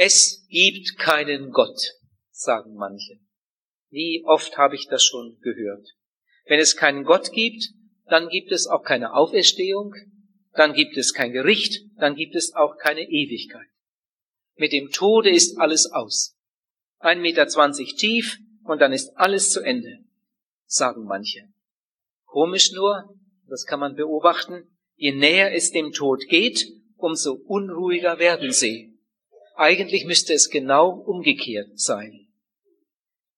Es gibt keinen Gott, sagen manche. Wie oft habe ich das schon gehört? Wenn es keinen Gott gibt, dann gibt es auch keine Auferstehung, dann gibt es kein Gericht, dann gibt es auch keine Ewigkeit. Mit dem Tode ist alles aus. Ein Meter zwanzig tief und dann ist alles zu Ende, sagen manche. Komisch nur, das kann man beobachten, je näher es dem Tod geht, umso unruhiger werden sie. Eigentlich müsste es genau umgekehrt sein.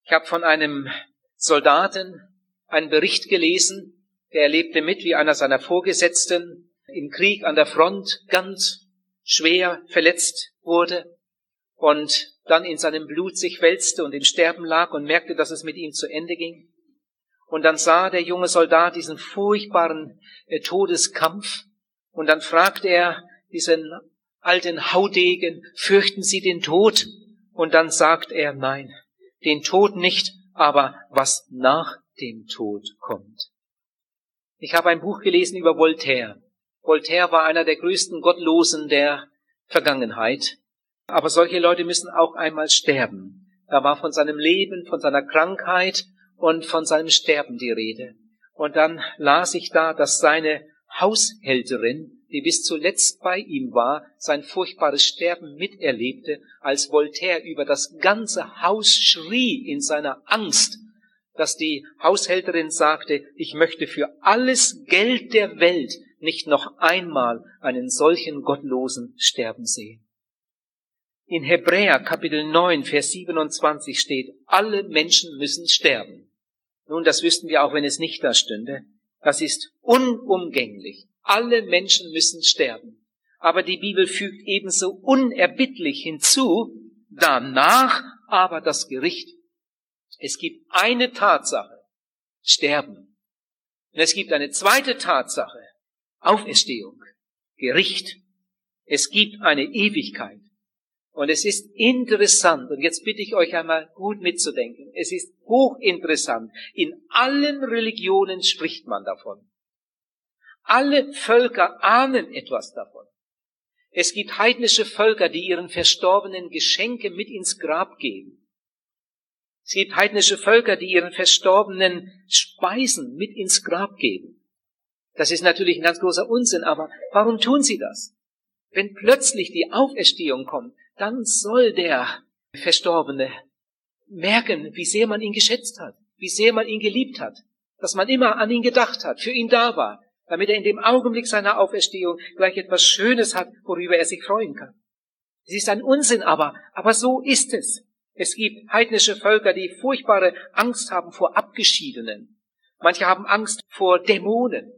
Ich habe von einem Soldaten einen Bericht gelesen, der erlebte mit, wie einer seiner Vorgesetzten im Krieg an der Front ganz schwer verletzt wurde und dann in seinem Blut sich wälzte und im Sterben lag und merkte, dass es mit ihm zu Ende ging. Und dann sah der junge Soldat diesen furchtbaren äh, Todeskampf und dann fragte er diesen alten Haudegen, fürchten Sie den Tod? Und dann sagt er, nein, den Tod nicht, aber was nach dem Tod kommt. Ich habe ein Buch gelesen über Voltaire. Voltaire war einer der größten Gottlosen der Vergangenheit. Aber solche Leute müssen auch einmal sterben. Da war von seinem Leben, von seiner Krankheit und von seinem Sterben die Rede. Und dann las ich da, dass seine Haushälterin, die bis zuletzt bei ihm war, sein furchtbares Sterben miterlebte, als Voltaire über das ganze Haus schrie in seiner Angst, dass die Haushälterin sagte, ich möchte für alles Geld der Welt nicht noch einmal einen solchen Gottlosen sterben sehen. In Hebräer Kapitel 9, Vers 27 steht, alle Menschen müssen sterben. Nun, das wüssten wir auch, wenn es nicht da stünde. Das ist unumgänglich. Alle Menschen müssen sterben. Aber die Bibel fügt ebenso unerbittlich hinzu, danach aber das Gericht. Es gibt eine Tatsache, Sterben. Und es gibt eine zweite Tatsache, Auferstehung, Gericht. Es gibt eine Ewigkeit. Und es ist interessant, und jetzt bitte ich euch einmal gut mitzudenken, es ist hochinteressant, in allen Religionen spricht man davon. Alle Völker ahnen etwas davon. Es gibt heidnische Völker, die ihren Verstorbenen Geschenke mit ins Grab geben. Es gibt heidnische Völker, die ihren Verstorbenen Speisen mit ins Grab geben. Das ist natürlich ein ganz großer Unsinn, aber warum tun sie das? Wenn plötzlich die Auferstehung kommt, dann soll der Verstorbene merken, wie sehr man ihn geschätzt hat, wie sehr man ihn geliebt hat, dass man immer an ihn gedacht hat, für ihn da war, damit er in dem Augenblick seiner Auferstehung gleich etwas Schönes hat, worüber er sich freuen kann. Es ist ein Unsinn aber, aber so ist es. Es gibt heidnische Völker, die furchtbare Angst haben vor Abgeschiedenen. Manche haben Angst vor Dämonen.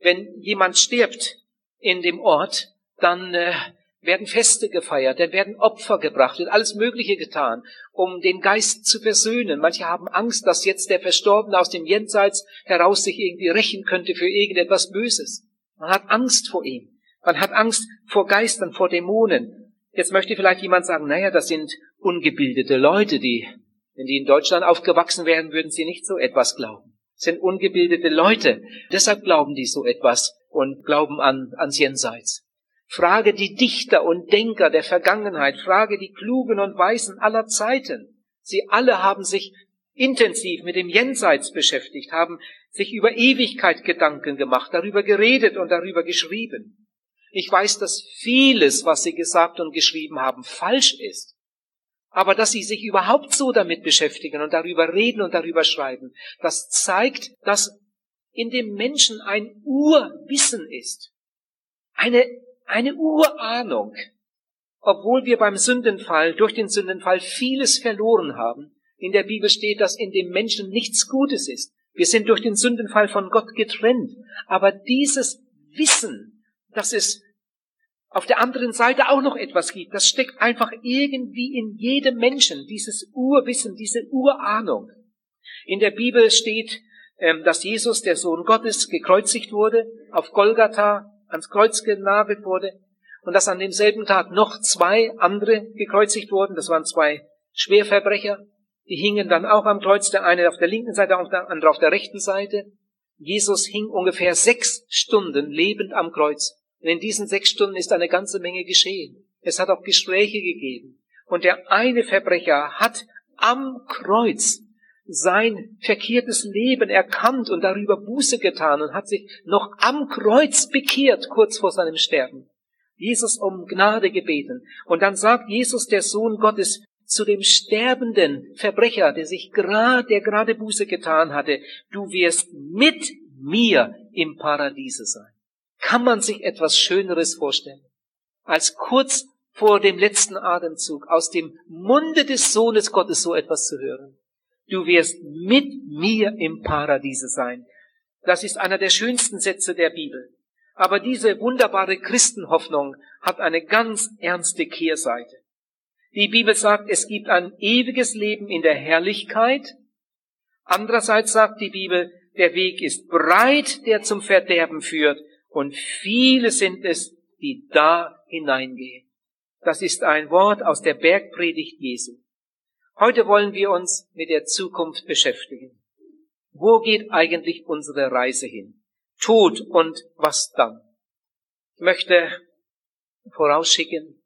Wenn jemand stirbt in dem Ort, dann äh, werden Feste gefeiert, dann werden Opfer gebracht, wird alles Mögliche getan, um den Geist zu versöhnen. Manche haben Angst, dass jetzt der Verstorbene aus dem Jenseits heraus sich irgendwie rächen könnte für irgendetwas Böses. Man hat Angst vor ihm. Man hat Angst vor Geistern, vor Dämonen. Jetzt möchte vielleicht jemand sagen, naja, das sind ungebildete Leute, die, wenn die in Deutschland aufgewachsen wären, würden sie nicht so etwas glauben. Das sind ungebildete Leute. Deshalb glauben die so etwas und glauben an, ans Jenseits. Frage die Dichter und Denker der Vergangenheit, frage die Klugen und Weisen aller Zeiten. Sie alle haben sich intensiv mit dem Jenseits beschäftigt, haben sich über Ewigkeit Gedanken gemacht, darüber geredet und darüber geschrieben. Ich weiß, dass vieles, was sie gesagt und geschrieben haben, falsch ist. Aber dass sie sich überhaupt so damit beschäftigen und darüber reden und darüber schreiben, das zeigt, dass in dem Menschen ein Urwissen ist. Eine eine Urahnung. Obwohl wir beim Sündenfall, durch den Sündenfall vieles verloren haben, in der Bibel steht, dass in dem Menschen nichts Gutes ist. Wir sind durch den Sündenfall von Gott getrennt. Aber dieses Wissen, dass es auf der anderen Seite auch noch etwas gibt, das steckt einfach irgendwie in jedem Menschen, dieses Urwissen, diese Urahnung. In der Bibel steht, ähm, dass Jesus, der Sohn Gottes, gekreuzigt wurde auf Golgatha ans Kreuz genagelt wurde und dass an demselben Tag noch zwei andere gekreuzigt wurden. Das waren zwei Schwerverbrecher. Die hingen dann auch am Kreuz, der eine auf der linken Seite, der andere auf der rechten Seite. Jesus hing ungefähr sechs Stunden lebend am Kreuz. Und in diesen sechs Stunden ist eine ganze Menge geschehen. Es hat auch Gespräche gegeben. Und der eine Verbrecher hat am Kreuz sein verkehrtes Leben erkannt und darüber Buße getan und hat sich noch am Kreuz bekehrt, kurz vor seinem Sterben. Jesus um Gnade gebeten. Und dann sagt Jesus, der Sohn Gottes, zu dem sterbenden Verbrecher, der sich gerade, der gerade Buße getan hatte, du wirst mit mir im Paradiese sein. Kann man sich etwas Schöneres vorstellen, als kurz vor dem letzten Atemzug aus dem Munde des Sohnes Gottes so etwas zu hören? Du wirst mit mir im Paradiese sein. Das ist einer der schönsten Sätze der Bibel. Aber diese wunderbare Christenhoffnung hat eine ganz ernste Kehrseite. Die Bibel sagt, es gibt ein ewiges Leben in der Herrlichkeit. Andererseits sagt die Bibel, der Weg ist breit, der zum Verderben führt, und viele sind es, die da hineingehen. Das ist ein Wort aus der Bergpredigt Jesu. Heute wollen wir uns mit der Zukunft beschäftigen. Wo geht eigentlich unsere Reise hin? Tod und was dann? Ich möchte vorausschicken,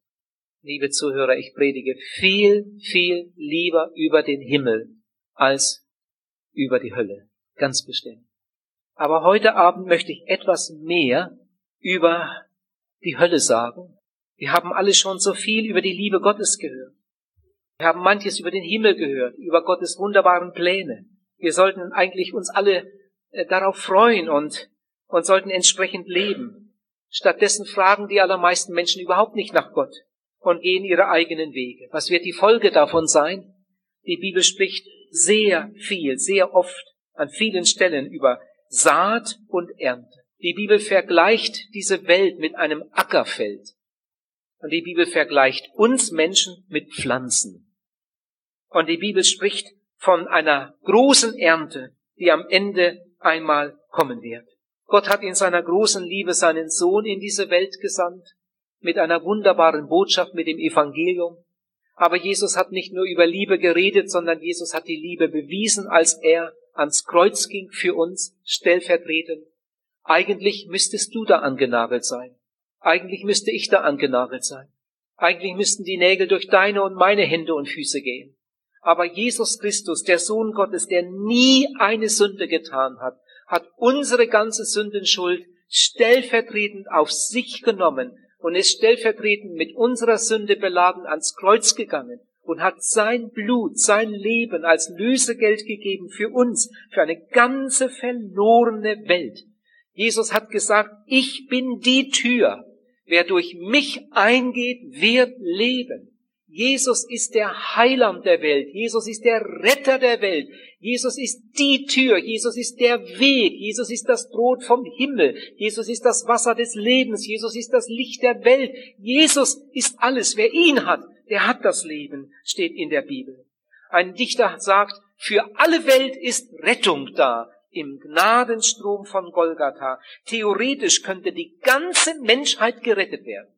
liebe Zuhörer, ich predige viel, viel lieber über den Himmel als über die Hölle ganz bestimmt. Aber heute Abend möchte ich etwas mehr über die Hölle sagen. Wir haben alle schon so viel über die Liebe Gottes gehört. Wir haben manches über den Himmel gehört, über Gottes wunderbaren Pläne. Wir sollten eigentlich uns alle äh, darauf freuen und, und sollten entsprechend leben. Stattdessen fragen die allermeisten Menschen überhaupt nicht nach Gott und gehen ihre eigenen Wege. Was wird die Folge davon sein? Die Bibel spricht sehr viel, sehr oft an vielen Stellen über Saat und Ernte. Die Bibel vergleicht diese Welt mit einem Ackerfeld. Und die Bibel vergleicht uns Menschen mit Pflanzen. Und die Bibel spricht von einer großen Ernte, die am Ende einmal kommen wird. Gott hat in seiner großen Liebe seinen Sohn in diese Welt gesandt, mit einer wunderbaren Botschaft, mit dem Evangelium. Aber Jesus hat nicht nur über Liebe geredet, sondern Jesus hat die Liebe bewiesen, als er ans Kreuz ging für uns, stellvertretend. Eigentlich müsstest du da angenagelt sein. Eigentlich müsste ich da angenagelt sein. Eigentlich müssten die Nägel durch deine und meine Hände und Füße gehen. Aber Jesus Christus, der Sohn Gottes, der nie eine Sünde getan hat, hat unsere ganze Sündenschuld stellvertretend auf sich genommen und ist stellvertretend mit unserer Sünde beladen ans Kreuz gegangen und hat sein Blut, sein Leben als Lösegeld gegeben für uns, für eine ganze verlorene Welt. Jesus hat gesagt, ich bin die Tür. Wer durch mich eingeht, wird leben. Jesus ist der Heiland der Welt. Jesus ist der Retter der Welt. Jesus ist die Tür. Jesus ist der Weg. Jesus ist das Brot vom Himmel. Jesus ist das Wasser des Lebens. Jesus ist das Licht der Welt. Jesus ist alles. Wer ihn hat, der hat das Leben, steht in der Bibel. Ein Dichter sagt, für alle Welt ist Rettung da im Gnadenstrom von Golgatha. Theoretisch könnte die ganze Menschheit gerettet werden.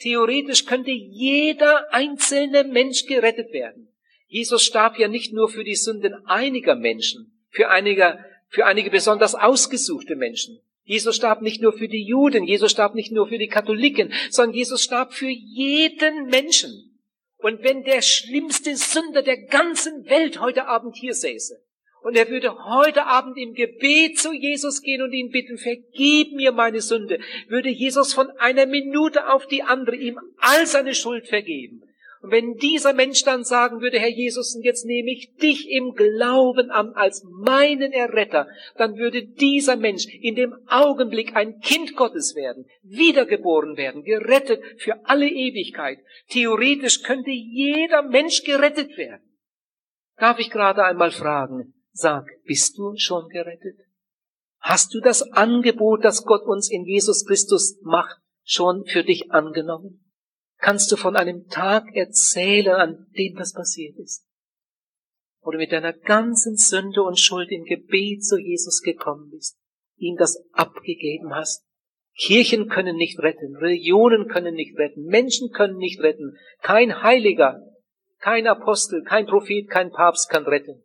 Theoretisch könnte jeder einzelne Mensch gerettet werden. Jesus starb ja nicht nur für die Sünden einiger Menschen, für einige, für einige besonders ausgesuchte Menschen. Jesus starb nicht nur für die Juden, Jesus starb nicht nur für die Katholiken, sondern Jesus starb für jeden Menschen. Und wenn der schlimmste Sünder der ganzen Welt heute Abend hier säße, und er würde heute Abend im Gebet zu Jesus gehen und ihn bitten, vergib mir meine Sünde, würde Jesus von einer Minute auf die andere ihm all seine Schuld vergeben. Und wenn dieser Mensch dann sagen würde, Herr Jesus, und jetzt nehme ich dich im Glauben an als meinen Erretter, dann würde dieser Mensch in dem Augenblick ein Kind Gottes werden, wiedergeboren werden, gerettet für alle Ewigkeit. Theoretisch könnte jeder Mensch gerettet werden. Darf ich gerade einmal fragen, sag, bist du schon gerettet? Hast du das Angebot, das Gott uns in Jesus Christus macht, schon für dich angenommen? Kannst du von einem Tag erzählen, an dem das passiert ist? Oder mit deiner ganzen Sünde und Schuld im Gebet zu Jesus gekommen bist, ihm das abgegeben hast? Kirchen können nicht retten, Religionen können nicht retten, Menschen können nicht retten, kein Heiliger, kein Apostel, kein Prophet, kein Papst kann retten.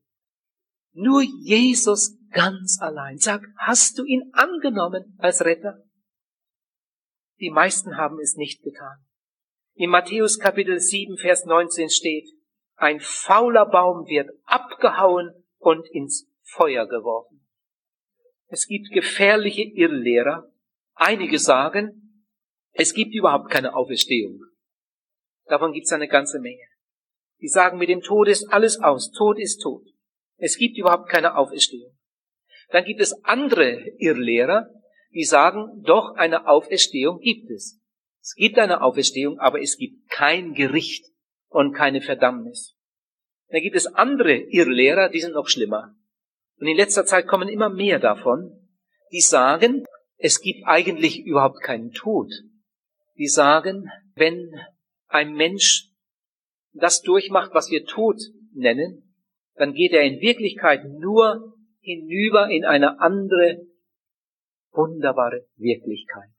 Nur Jesus ganz allein. Sag, hast du ihn angenommen als Retter? Die meisten haben es nicht getan. In Matthäus Kapitel 7, Vers 19 steht, ein fauler Baum wird abgehauen und ins Feuer geworfen. Es gibt gefährliche Irrlehrer. Einige sagen, es gibt überhaupt keine Auferstehung. Davon gibt es eine ganze Menge. Die sagen, mit dem Tod ist alles aus. Tod ist tot. Es gibt überhaupt keine Auferstehung. Dann gibt es andere Irrlehrer, die sagen, doch eine Auferstehung gibt es. Es gibt eine Auferstehung, aber es gibt kein Gericht und keine Verdammnis. Dann gibt es andere Irrlehrer, die sind noch schlimmer. Und in letzter Zeit kommen immer mehr davon, die sagen, es gibt eigentlich überhaupt keinen Tod. Die sagen, wenn ein Mensch das durchmacht, was wir Tod nennen, dann geht er in Wirklichkeit nur hinüber in eine andere, wunderbare Wirklichkeit.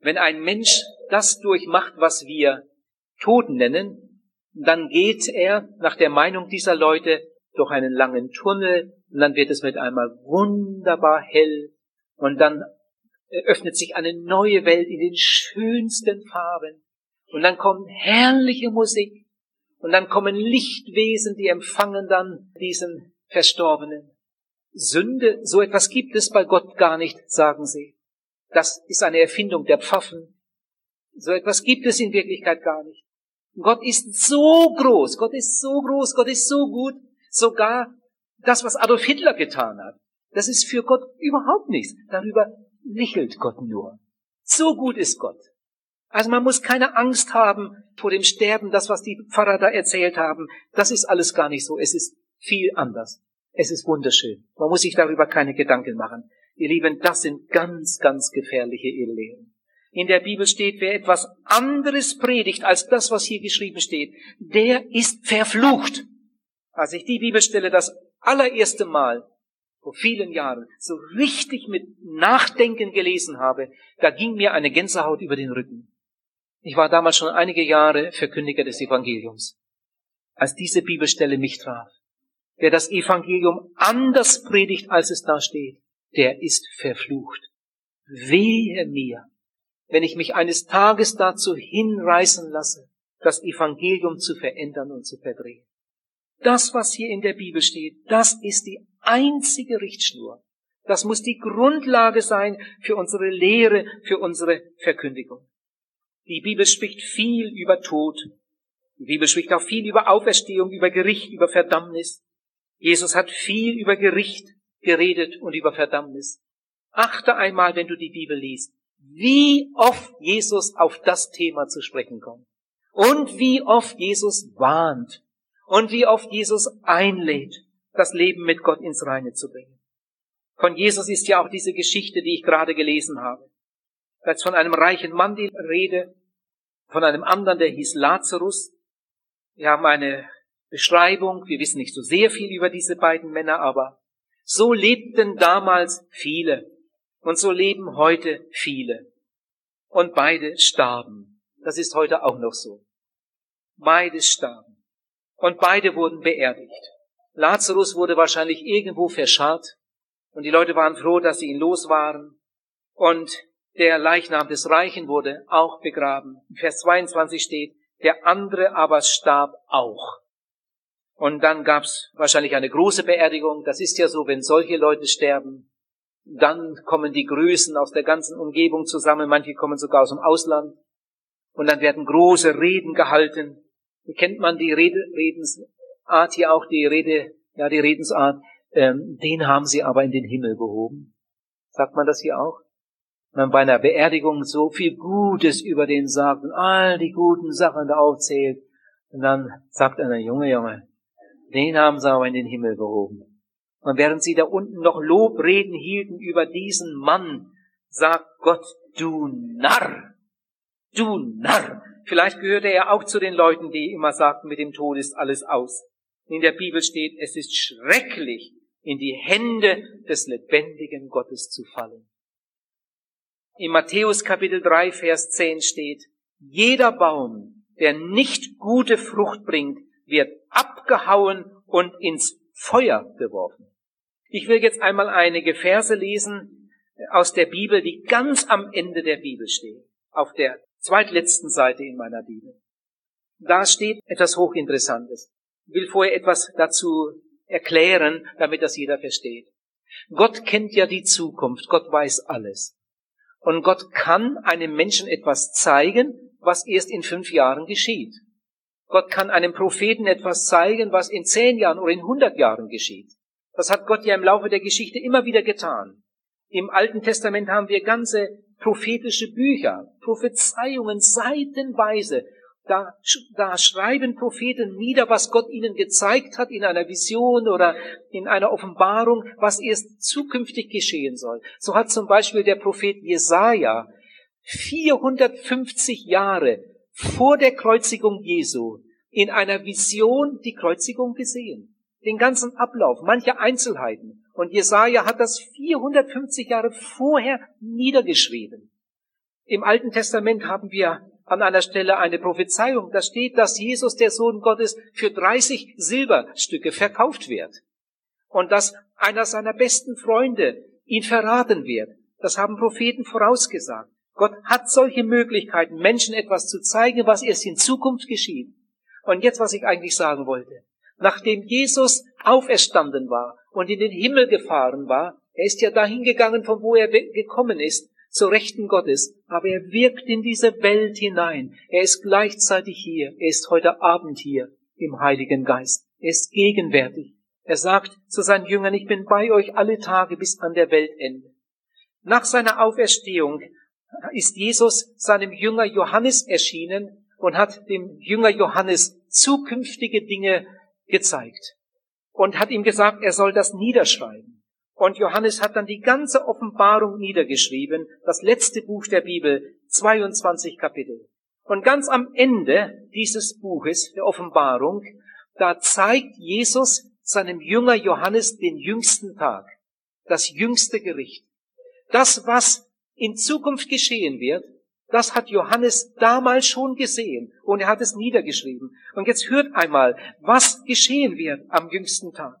Wenn ein Mensch das durchmacht, was wir Tod nennen, dann geht er nach der Meinung dieser Leute durch einen langen Tunnel und dann wird es mit einmal wunderbar hell und dann öffnet sich eine neue Welt in den schönsten Farben und dann kommt herrliche Musik und dann kommen Lichtwesen, die empfangen dann diesen Verstorbenen. Sünde, so etwas gibt es bei Gott gar nicht, sagen sie. Das ist eine Erfindung der Pfaffen. So etwas gibt es in Wirklichkeit gar nicht. Gott ist so groß, Gott ist so groß, Gott ist so gut, sogar das, was Adolf Hitler getan hat, das ist für Gott überhaupt nichts. Darüber lächelt Gott nur. So gut ist Gott. Also man muss keine Angst haben vor dem Sterben, das, was die Pfarrer da erzählt haben. Das ist alles gar nicht so. Es ist viel anders. Es ist wunderschön. Man muss sich darüber keine Gedanken machen. Ihr Lieben, das sind ganz, ganz gefährliche Irrlehren. In der Bibel steht, wer etwas anderes predigt als das, was hier geschrieben steht, der ist verflucht. Als ich die Bibelstelle das allererste Mal vor vielen Jahren so richtig mit Nachdenken gelesen habe, da ging mir eine Gänsehaut über den Rücken. Ich war damals schon einige Jahre Verkündiger des Evangeliums. Als diese Bibelstelle mich traf, wer das Evangelium anders predigt, als es da steht, der ist verflucht. Wehe mir, wenn ich mich eines Tages dazu hinreißen lasse, das Evangelium zu verändern und zu verdrehen. Das, was hier in der Bibel steht, das ist die einzige Richtschnur. Das muss die Grundlage sein für unsere Lehre, für unsere Verkündigung. Die Bibel spricht viel über Tod. Die Bibel spricht auch viel über Auferstehung, über Gericht, über Verdammnis. Jesus hat viel über Gericht geredet und über Verdammnis. Achte einmal, wenn du die Bibel liest, wie oft Jesus auf das Thema zu sprechen kommt. Und wie oft Jesus warnt. Und wie oft Jesus einlädt, das Leben mit Gott ins Reine zu bringen. Von Jesus ist ja auch diese Geschichte, die ich gerade gelesen habe. Da von einem reichen Mann die Rede, von einem anderen, der hieß Lazarus. Wir haben eine Beschreibung, wir wissen nicht so sehr viel über diese beiden Männer, aber so lebten damals viele und so leben heute viele. Und beide starben. Das ist heute auch noch so. Beide starben. Und beide wurden beerdigt. Lazarus wurde wahrscheinlich irgendwo verscharrt und die Leute waren froh, dass sie ihn los waren. Und der Leichnam des Reichen wurde auch begraben. In Vers 22 steht, der andere aber starb auch. Und dann gab's wahrscheinlich eine große Beerdigung. Das ist ja so, wenn solche Leute sterben, dann kommen die Größen aus der ganzen Umgebung zusammen. Manche kommen sogar aus dem Ausland. Und dann werden große Reden gehalten. Wie kennt man die Rede, Redensart hier auch, die Rede, ja, die Redensart, ähm, den haben sie aber in den Himmel gehoben. Sagt man das hier auch? Man bei einer Beerdigung so viel Gutes über den sagt und all die guten Sachen da aufzählt. Und dann sagt einer, Junge, Junge, den haben sie aber in den Himmel gehoben. Und während sie da unten noch Lobreden hielten über diesen Mann, sagt Gott, du Narr, du Narr. Vielleicht gehörte er auch zu den Leuten, die immer sagten, mit dem Tod ist alles aus. In der Bibel steht, es ist schrecklich, in die Hände des lebendigen Gottes zu fallen. In Matthäus Kapitel 3, Vers 10 steht, jeder Baum, der nicht gute Frucht bringt, wird abgehauen und ins Feuer geworfen. Ich will jetzt einmal einige Verse lesen aus der Bibel, die ganz am Ende der Bibel stehen. Auf der zweitletzten Seite in meiner Bibel. Da steht etwas Hochinteressantes. Ich will vorher etwas dazu erklären, damit das jeder versteht. Gott kennt ja die Zukunft, Gott weiß alles. Und Gott kann einem Menschen etwas zeigen, was erst in fünf Jahren geschieht. Gott kann einem Propheten etwas zeigen, was in zehn Jahren oder in hundert Jahren geschieht. Das hat Gott ja im Laufe der Geschichte immer wieder getan. Im Alten Testament haben wir ganze prophetische Bücher, Prophezeiungen seitenweise. Da, da schreiben Propheten nieder, was Gott ihnen gezeigt hat in einer Vision oder in einer Offenbarung, was erst zukünftig geschehen soll. So hat zum Beispiel der Prophet Jesaja 450 Jahre vor der Kreuzigung Jesu in einer Vision die Kreuzigung gesehen. Den ganzen Ablauf, manche Einzelheiten. Und Jesaja hat das 450 Jahre vorher niedergeschrieben. Im Alten Testament haben wir an einer Stelle eine Prophezeiung. Da steht, dass Jesus, der Sohn Gottes, für 30 Silberstücke verkauft wird. Und dass einer seiner besten Freunde ihn verraten wird. Das haben Propheten vorausgesagt. Gott hat solche Möglichkeiten, Menschen etwas zu zeigen, was erst in Zukunft geschieht. Und jetzt, was ich eigentlich sagen wollte. Nachdem Jesus auferstanden war und in den Himmel gefahren war, er ist ja dahin gegangen, von wo er gekommen ist, zur Rechten Gottes, aber er wirkt in diese Welt hinein. Er ist gleichzeitig hier, er ist heute Abend hier im Heiligen Geist. Er ist gegenwärtig. Er sagt zu seinen Jüngern, ich bin bei euch alle Tage bis an der Weltende. Nach seiner Auferstehung ist Jesus seinem Jünger Johannes erschienen und hat dem Jünger Johannes zukünftige Dinge gezeigt und hat ihm gesagt, er soll das niederschreiben. Und Johannes hat dann die ganze Offenbarung niedergeschrieben, das letzte Buch der Bibel, 22 Kapitel. Und ganz am Ende dieses Buches der Offenbarung, da zeigt Jesus seinem Jünger Johannes den jüngsten Tag, das jüngste Gericht. Das, was in Zukunft geschehen wird, das hat Johannes damals schon gesehen und er hat es niedergeschrieben. Und jetzt hört einmal, was geschehen wird am jüngsten Tag.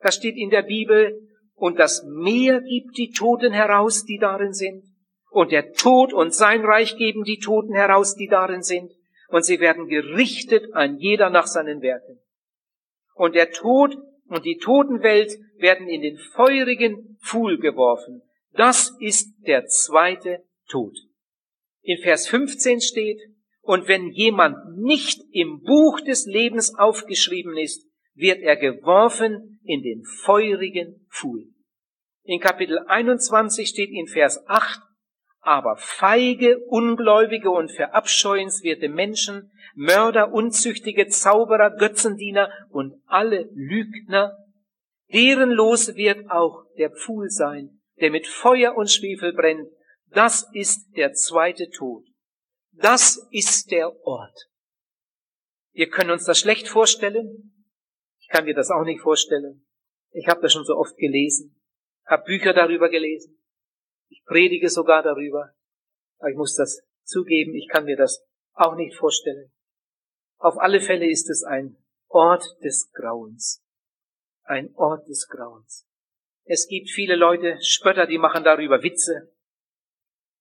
Das steht in der Bibel, und das Meer gibt die Toten heraus, die darin sind. Und der Tod und sein Reich geben die Toten heraus, die darin sind. Und sie werden gerichtet an jeder nach seinen Werken. Und der Tod und die Totenwelt werden in den feurigen Pfuhl geworfen. Das ist der zweite Tod. In Vers 15 steht, und wenn jemand nicht im Buch des Lebens aufgeschrieben ist, wird er geworfen in den feurigen Pfuhl. In Kapitel 21 steht in Vers 8, aber feige, ungläubige und verabscheuenswerte Menschen, Mörder, Unzüchtige, Zauberer, Götzendiener und alle Lügner, deren Los wird auch der Pfuhl sein, der mit Feuer und Schwefel brennt. Das ist der zweite Tod. Das ist der Ort. Wir können uns das schlecht vorstellen. Ich kann mir das auch nicht vorstellen. Ich habe das schon so oft gelesen, habe Bücher darüber gelesen. Ich predige sogar darüber. Aber ich muss das zugeben, ich kann mir das auch nicht vorstellen. Auf alle Fälle ist es ein Ort des Grauens. Ein Ort des Grauens. Es gibt viele Leute, Spötter, die machen darüber Witze.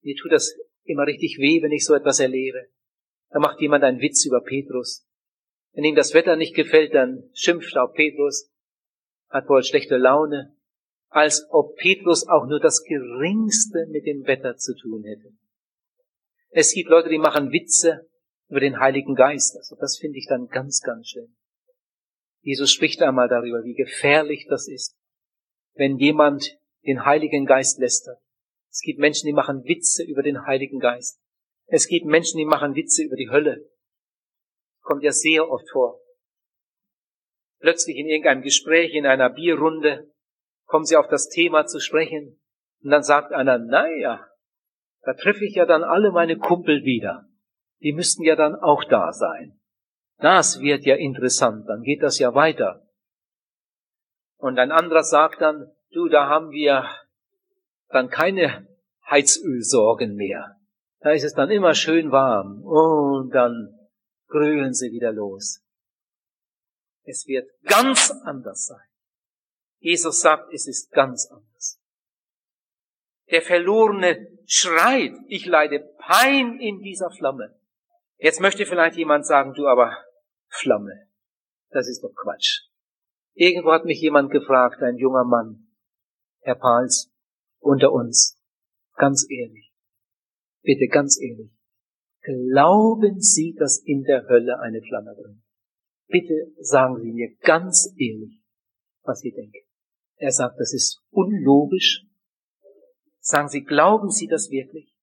Mir tut das immer richtig weh, wenn ich so etwas erlebe. Da macht jemand einen Witz über Petrus. Wenn ihm das Wetter nicht gefällt, dann schimpft auf Petrus, hat wohl schlechte Laune, als ob Petrus auch nur das Geringste mit dem Wetter zu tun hätte. Es gibt Leute, die machen Witze über den Heiligen Geist. Also das finde ich dann ganz, ganz schön. Jesus spricht einmal darüber, wie gefährlich das ist, wenn jemand den Heiligen Geist lästert. Es gibt Menschen, die machen Witze über den Heiligen Geist. Es gibt Menschen, die machen Witze über die Hölle kommt ja sehr oft vor. Plötzlich in irgendeinem Gespräch, in einer Bierrunde, kommen sie auf das Thema zu sprechen und dann sagt einer, naja, da treffe ich ja dann alle meine Kumpel wieder. Die müssten ja dann auch da sein. Das wird ja interessant, dann geht das ja weiter. Und ein anderer sagt dann, du, da haben wir dann keine Heizölsorgen mehr. Da ist es dann immer schön warm. Und dann grühlen sie wieder los. Es wird ganz anders sein. Jesus sagt, es ist ganz anders. Der Verlorene schreit, ich leide Pein in dieser Flamme. Jetzt möchte vielleicht jemand sagen, du aber Flamme, das ist doch Quatsch. Irgendwo hat mich jemand gefragt, ein junger Mann, Herr Pals, unter uns, ganz ehrlich, bitte ganz ehrlich, glauben Sie, dass in der Hölle eine Flamme brennt? Bitte sagen Sie mir ganz ehrlich, was Sie denken. Er sagt, das ist unlogisch. Sagen Sie, glauben Sie das wirklich?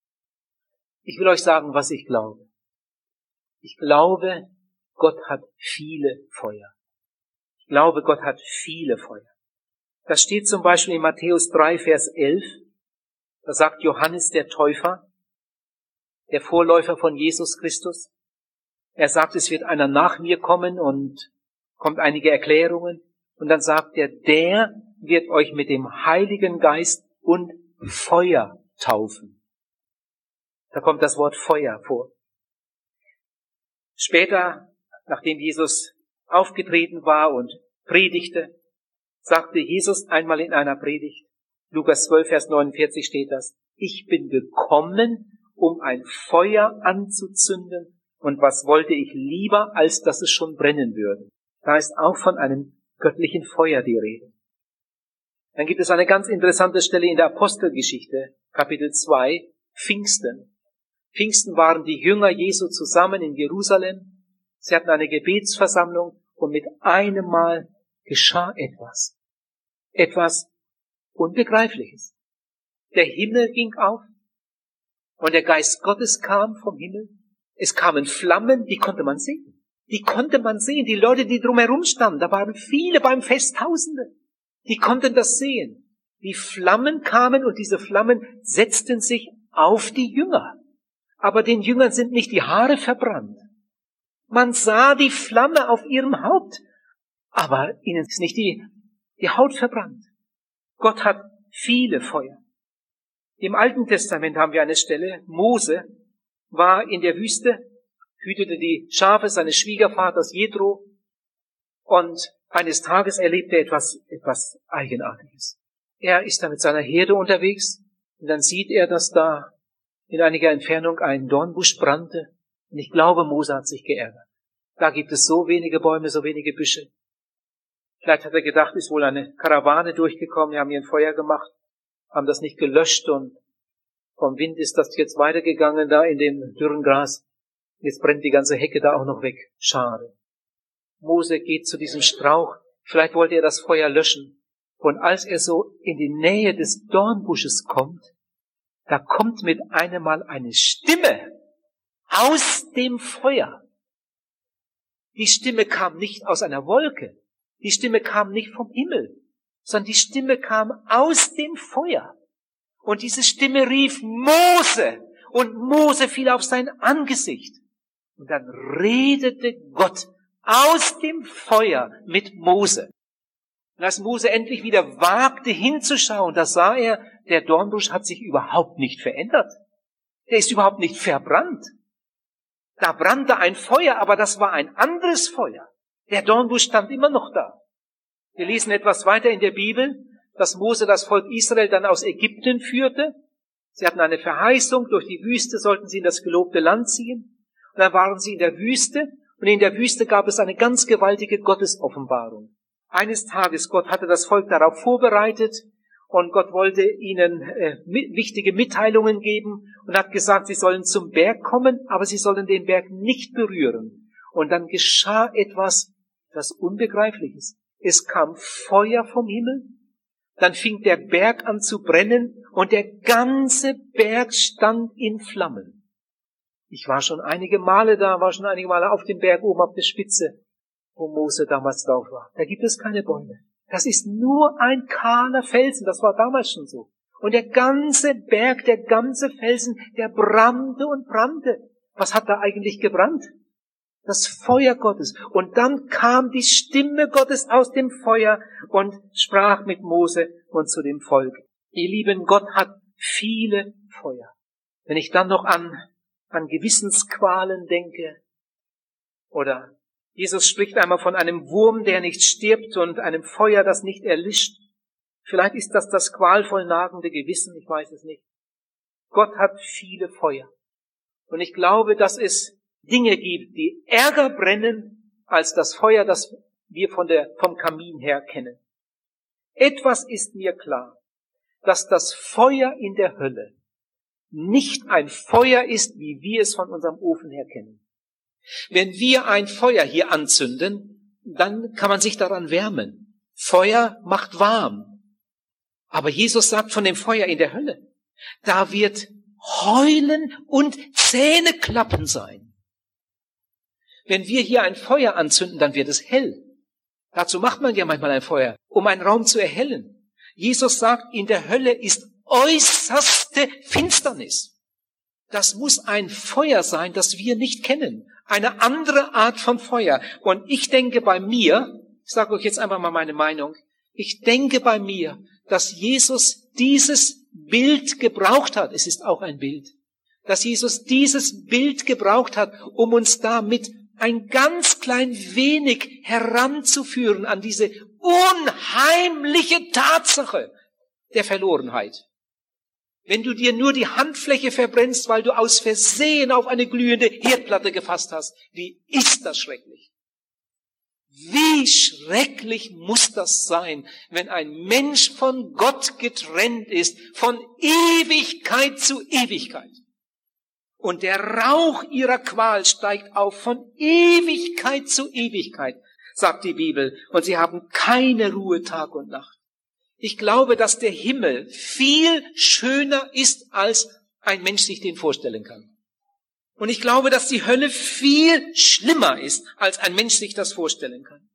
Ich will euch sagen, was ich glaube. Ich glaube, Gott hat viele Feuer. Ich glaube, Gott hat viele Feuer. Das steht zum Beispiel in Matthäus 3, Vers 11. Da sagt Johannes der Täufer, der Vorläufer von Jesus Christus, er sagt, es wird einer nach mir kommen und kommt einige Erklärungen. Und dann sagt er, der wird euch mit dem Heiligen Geist und Feuer taufen. Da kommt das Wort Feuer vor. Später, nachdem Jesus aufgetreten war und predigte, sagte Jesus einmal in einer Predigt, Lukas 12, Vers 49 steht das, ich bin gekommen, um ein Feuer anzuzünden, und was wollte ich lieber, als dass es schon brennen würde. Da ist auch von einem göttlichen Feuer die Rede. Dann gibt es eine ganz interessante Stelle in der Apostelgeschichte, Kapitel 2, Pfingsten. Pfingsten waren die Jünger Jesu zusammen in Jerusalem. Sie hatten eine Gebetsversammlung und mit einem Mal geschah etwas. Etwas Unbegreifliches. Der Himmel ging auf und der Geist Gottes kam vom Himmel. Es kamen Flammen, die konnte man sehen. Die konnte man sehen. Die Leute, die drumherum standen, da waren viele beim Fest Tausende. Die konnten das sehen. Die Flammen kamen und diese Flammen setzten sich auf die Jünger. Aber den Jüngern sind nicht die Haare verbrannt. Man sah die Flamme auf ihrem Haupt, aber ihnen ist nicht die, die Haut verbrannt. Gott hat viele Feuer. Im Alten Testament haben wir eine Stelle, Mose war in der Wüste, hütete die Schafe seines Schwiegervaters Jethro und eines Tages erlebte er etwas, etwas Eigenartiges. Er ist da mit seiner Herde unterwegs und dann sieht er, dass da in einiger Entfernung ein Dornbusch brannte und ich glaube, Mose hat sich geärgert. Da gibt es so wenige Bäume, so wenige Büsche. Vielleicht hat er gedacht, ist wohl eine Karawane durchgekommen, die haben hier ein Feuer gemacht, haben das nicht gelöscht und vom Wind ist das jetzt weitergegangen da in dem dürren Gras. Jetzt brennt die ganze Hecke da auch noch weg. Schade. Mose geht zu diesem Strauch. Vielleicht wollte er das Feuer löschen. Und als er so in die Nähe des Dornbusches kommt, da kommt mit einem Mal eine Stimme aus dem Feuer. Die Stimme kam nicht aus einer Wolke. Die Stimme kam nicht vom Himmel, sondern die Stimme kam aus dem Feuer. Und diese Stimme rief Mose. Und Mose fiel auf sein Angesicht. Und dann redete Gott aus dem Feuer mit Mose. Und als Mose endlich wieder wagte hinzuschauen, da sah er, der Dornbusch hat sich überhaupt nicht verändert. Der ist überhaupt nicht verbrannt. Da brannte ein Feuer, aber das war ein anderes Feuer. Der Dornbusch stand immer noch da. Wir lesen etwas weiter in der Bibel, dass Mose das Volk Israel dann aus Ägypten führte. Sie hatten eine Verheißung, durch die Wüste sollten sie in das gelobte Land ziehen. Und dann waren sie in der Wüste und in der Wüste gab es eine ganz gewaltige Gottesoffenbarung. Eines Tages, Gott hatte das Volk darauf vorbereitet und Gott wollte ihnen äh, wichtige Mitteilungen geben und hat gesagt, sie sollen zum Berg kommen, aber sie sollen den Berg nicht berühren. Und dann geschah etwas, das Unbegreifliches. Es kam Feuer vom Himmel dann fing der Berg an zu brennen und der ganze Berg stand in Flammen. Ich war schon einige Male da, war schon einige Male auf dem Berg oben auf der Spitze, wo Mose damals drauf war. Da gibt es keine Bäume. Das ist nur ein kahler Felsen, das war damals schon so. Und der ganze Berg, der ganze Felsen, der brannte und brannte. Was hat da eigentlich gebrannt? Das Feuer Gottes. Und dann kam die Stimme Gottes aus dem Feuer und sprach mit Mose und zu dem Volk. Ihr Lieben, Gott hat viele Feuer. Wenn ich dann noch an, an Gewissensqualen denke, oder Jesus spricht einmal von einem Wurm, der nicht stirbt und einem Feuer, das nicht erlischt. Vielleicht ist das das qualvoll nagende Gewissen, ich weiß es nicht. Gott hat viele Feuer. Und ich glaube, dass es Dinge gibt, die ärger brennen als das Feuer, das wir von der, vom Kamin her kennen. Etwas ist mir klar, dass das Feuer in der Hölle nicht ein Feuer ist, wie wir es von unserem Ofen her kennen. Wenn wir ein Feuer hier anzünden, dann kann man sich daran wärmen. Feuer macht warm. Aber Jesus sagt von dem Feuer in der Hölle, da wird Heulen und Zähneklappen sein. Wenn wir hier ein Feuer anzünden, dann wird es hell. Dazu macht man ja manchmal ein Feuer, um einen Raum zu erhellen. Jesus sagt, in der Hölle ist äußerste Finsternis. Das muss ein Feuer sein, das wir nicht kennen. Eine andere Art von Feuer. Und ich denke bei mir, ich sage euch jetzt einfach mal meine Meinung, ich denke bei mir, dass Jesus dieses Bild gebraucht hat. Es ist auch ein Bild. Dass Jesus dieses Bild gebraucht hat, um uns damit ein ganz klein wenig heranzuführen an diese unheimliche Tatsache der Verlorenheit. Wenn du dir nur die Handfläche verbrennst, weil du aus Versehen auf eine glühende Herdplatte gefasst hast, wie ist das schrecklich? Wie schrecklich muss das sein, wenn ein Mensch von Gott getrennt ist, von Ewigkeit zu Ewigkeit. Und der Rauch ihrer Qual steigt auf von Ewigkeit zu Ewigkeit, sagt die Bibel. Und sie haben keine Ruhe Tag und Nacht. Ich glaube, dass der Himmel viel schöner ist, als ein Mensch sich den vorstellen kann. Und ich glaube, dass die Hölle viel schlimmer ist, als ein Mensch sich das vorstellen kann.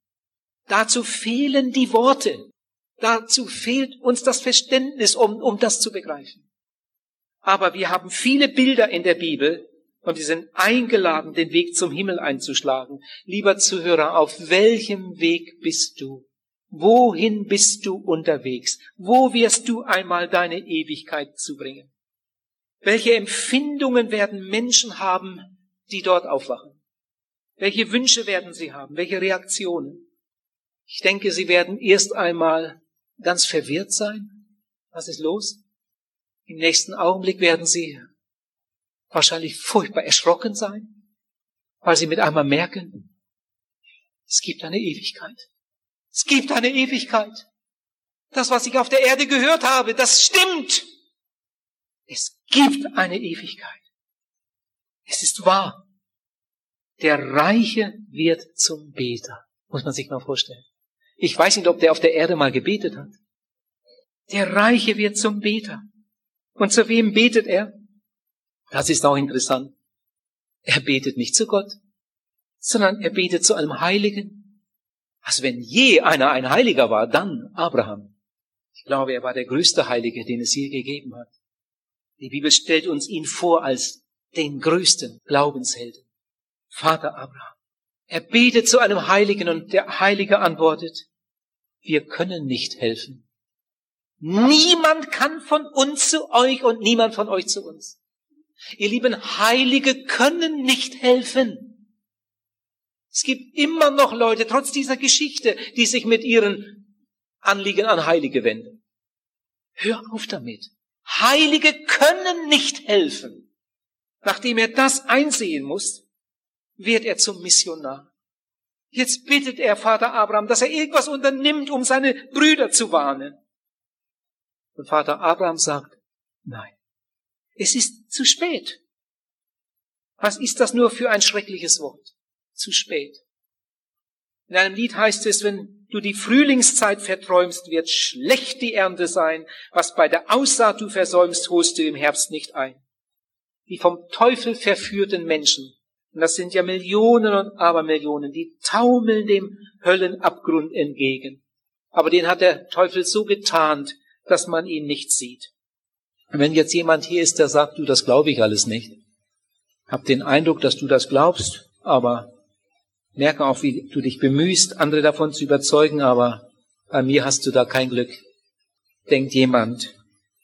Dazu fehlen die Worte. Dazu fehlt uns das Verständnis, um, um das zu begreifen. Aber wir haben viele Bilder in der Bibel und wir sind eingeladen, den Weg zum Himmel einzuschlagen. Lieber Zuhörer, auf welchem Weg bist du? Wohin bist du unterwegs? Wo wirst du einmal deine Ewigkeit zubringen? Welche Empfindungen werden Menschen haben, die dort aufwachen? Welche Wünsche werden sie haben? Welche Reaktionen? Ich denke, sie werden erst einmal ganz verwirrt sein. Was ist los? Im nächsten Augenblick werden sie wahrscheinlich furchtbar erschrocken sein, weil sie mit einmal merken, es gibt eine Ewigkeit. Es gibt eine Ewigkeit. Das, was ich auf der Erde gehört habe, das stimmt. Es gibt eine Ewigkeit. Es ist wahr. Der Reiche wird zum Beter. Muss man sich mal vorstellen. Ich weiß nicht, ob der auf der Erde mal gebetet hat. Der Reiche wird zum Beter. Und zu wem betet er? Das ist auch interessant. Er betet nicht zu Gott, sondern er betet zu einem Heiligen, also wenn je einer ein Heiliger war, dann Abraham. Ich glaube, er war der größte Heilige, den es je gegeben hat. Die Bibel stellt uns ihn vor als den größten Glaubenshelden. Vater Abraham. Er betet zu einem Heiligen und der Heilige antwortet, wir können nicht helfen. Niemand kann von uns zu euch und niemand von euch zu uns. Ihr lieben Heilige können nicht helfen. Es gibt immer noch Leute, trotz dieser Geschichte, die sich mit ihren Anliegen an Heilige wenden. Hör auf damit. Heilige können nicht helfen. Nachdem er das einsehen muss, wird er zum Missionar. Jetzt bittet er Vater Abraham, dass er irgendwas unternimmt, um seine Brüder zu warnen. Und Vater Abraham sagt, nein, es ist zu spät. Was ist das nur für ein schreckliches Wort? zu spät. In einem Lied heißt es, wenn du die Frühlingszeit verträumst, wird schlecht die Ernte sein. Was bei der Aussaat du versäumst, holst du im Herbst nicht ein. Die vom Teufel verführten Menschen, und das sind ja Millionen und Abermillionen, die taumeln dem Höllenabgrund entgegen. Aber den hat der Teufel so getarnt, dass man ihn nicht sieht. Wenn jetzt jemand hier ist, der sagt, du, das glaube ich alles nicht, hab den Eindruck, dass du das glaubst, aber merke auch, wie du dich bemühst, andere davon zu überzeugen, aber bei mir hast du da kein Glück. Denkt jemand,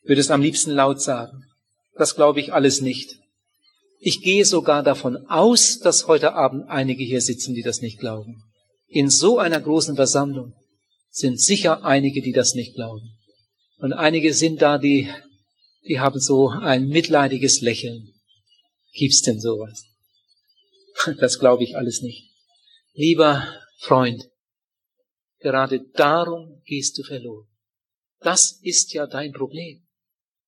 würde es am liebsten laut sagen. Das glaube ich alles nicht. Ich gehe sogar davon aus, dass heute Abend einige hier sitzen, die das nicht glauben. In so einer großen Versammlung sind sicher einige, die das nicht glauben. Und einige sind da, die, die haben so ein mitleidiges Lächeln. Gibt's denn sowas? Das glaube ich alles nicht. Lieber Freund, gerade darum gehst du verloren. Das ist ja dein Problem.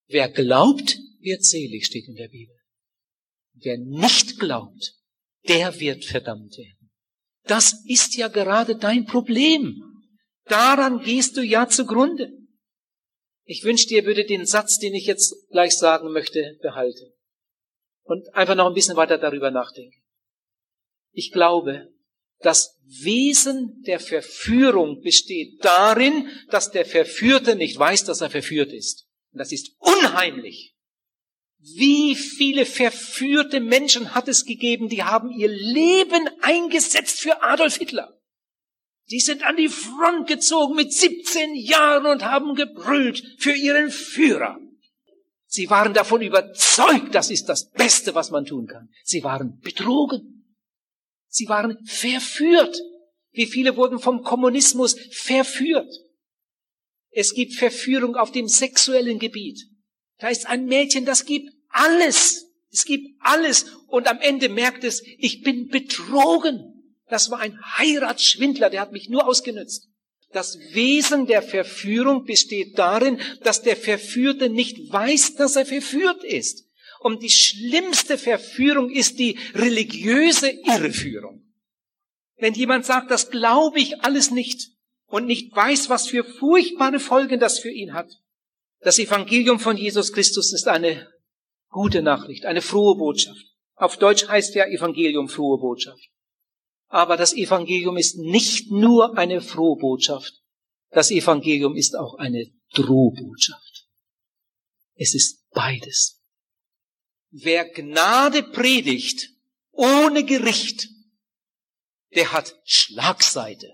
Wer glaubt, wird selig, steht in der Bibel. Wer nicht glaubt, der wird verdammt werden. Das ist ja gerade dein Problem. Daran gehst du ja zugrunde. Ich wünschte, ihr würdet den Satz, den ich jetzt gleich sagen möchte, behalten. Und einfach noch ein bisschen weiter darüber nachdenken. Ich glaube, das Wesen der Verführung besteht darin, dass der Verführte nicht weiß, dass er verführt ist. Und das ist unheimlich. Wie viele verführte Menschen hat es gegeben, die haben ihr Leben eingesetzt für Adolf Hitler. Die sind an die Front gezogen mit 17 Jahren und haben gebrüllt für ihren Führer. Sie waren davon überzeugt, das ist das Beste, was man tun kann. Sie waren betrogen. Sie waren verführt. Wie viele wurden vom Kommunismus verführt? Es gibt Verführung auf dem sexuellen Gebiet. Da ist ein Mädchen, das gibt alles. Es gibt alles. Und am Ende merkt es, ich bin betrogen. Das war ein Heiratsschwindler, der hat mich nur ausgenützt. Das Wesen der Verführung besteht darin, dass der Verführte nicht weiß, dass er verführt ist. Und die schlimmste Verführung ist die religiöse Irreführung. Wenn jemand sagt, das glaube ich alles nicht und nicht weiß, was für furchtbare Folgen das für ihn hat. Das Evangelium von Jesus Christus ist eine gute Nachricht, eine frohe Botschaft. Auf Deutsch heißt ja Evangelium frohe Botschaft. Aber das Evangelium ist nicht nur eine frohe Botschaft. Das Evangelium ist auch eine Drohbotschaft. Es ist beides. Wer Gnade predigt ohne Gericht, der hat Schlagseite.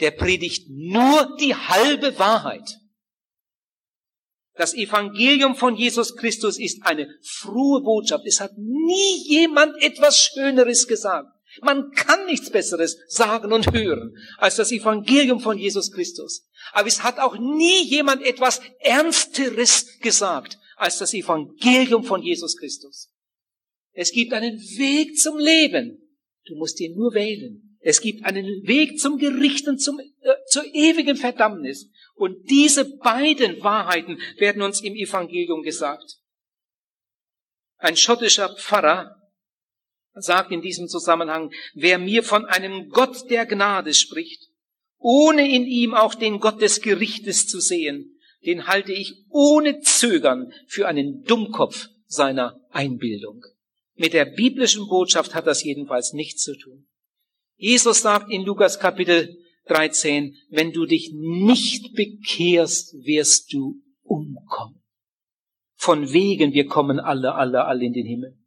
Der predigt nur die halbe Wahrheit. Das Evangelium von Jesus Christus ist eine frohe Botschaft. Es hat nie jemand etwas Schöneres gesagt. Man kann nichts Besseres sagen und hören als das Evangelium von Jesus Christus. Aber es hat auch nie jemand etwas Ernsteres gesagt als das Evangelium von Jesus Christus. Es gibt einen Weg zum Leben. Du musst ihn nur wählen. Es gibt einen Weg zum Gericht und zum, äh, zur ewigen Verdammnis. Und diese beiden Wahrheiten werden uns im Evangelium gesagt. Ein schottischer Pfarrer sagt in diesem Zusammenhang, wer mir von einem Gott der Gnade spricht, ohne in ihm auch den Gott des Gerichtes zu sehen, den halte ich ohne Zögern für einen Dummkopf seiner Einbildung. Mit der biblischen Botschaft hat das jedenfalls nichts zu tun. Jesus sagt in Lukas Kapitel 13, wenn du dich nicht bekehrst, wirst du umkommen. Von wegen, wir kommen alle, alle, alle in den Himmel.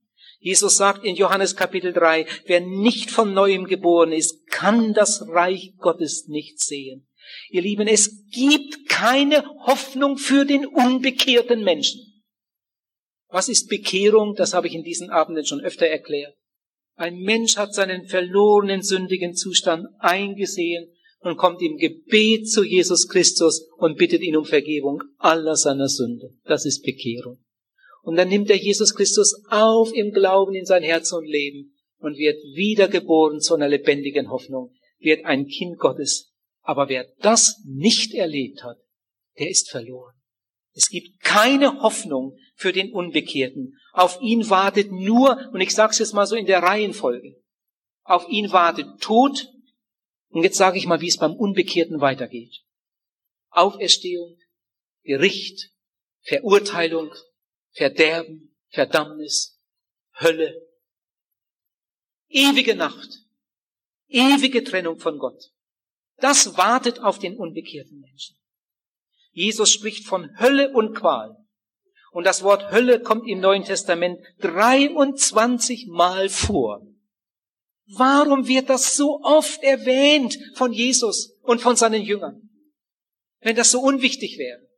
Jesus sagt in Johannes Kapitel 3, wer nicht von neuem geboren ist, kann das Reich Gottes nicht sehen. Ihr Lieben, es gibt keine Hoffnung für den unbekehrten Menschen. Was ist Bekehrung? Das habe ich in diesen Abenden schon öfter erklärt. Ein Mensch hat seinen verlorenen, sündigen Zustand eingesehen und kommt im Gebet zu Jesus Christus und bittet ihn um Vergebung aller seiner Sünde. Das ist Bekehrung. Und dann nimmt er Jesus Christus auf im Glauben in sein Herz und Leben und wird wiedergeboren zu einer lebendigen Hoffnung, wird ein Kind Gottes. Aber wer das nicht erlebt hat, der ist verloren. Es gibt keine Hoffnung für den Unbekehrten. Auf ihn wartet nur, und ich sage es jetzt mal so in der Reihenfolge, auf ihn wartet Tod, und jetzt sage ich mal, wie es beim Unbekehrten weitergeht. Auferstehung, Gericht, Verurteilung Verderben, Verdammnis, Hölle, ewige Nacht, ewige Trennung von Gott. Das wartet auf den unbekehrten Menschen. Jesus spricht von Hölle und Qual. Und das Wort Hölle kommt im Neuen Testament 23 Mal vor. Warum wird das so oft erwähnt von Jesus und von seinen Jüngern? Wenn das so unwichtig wäre.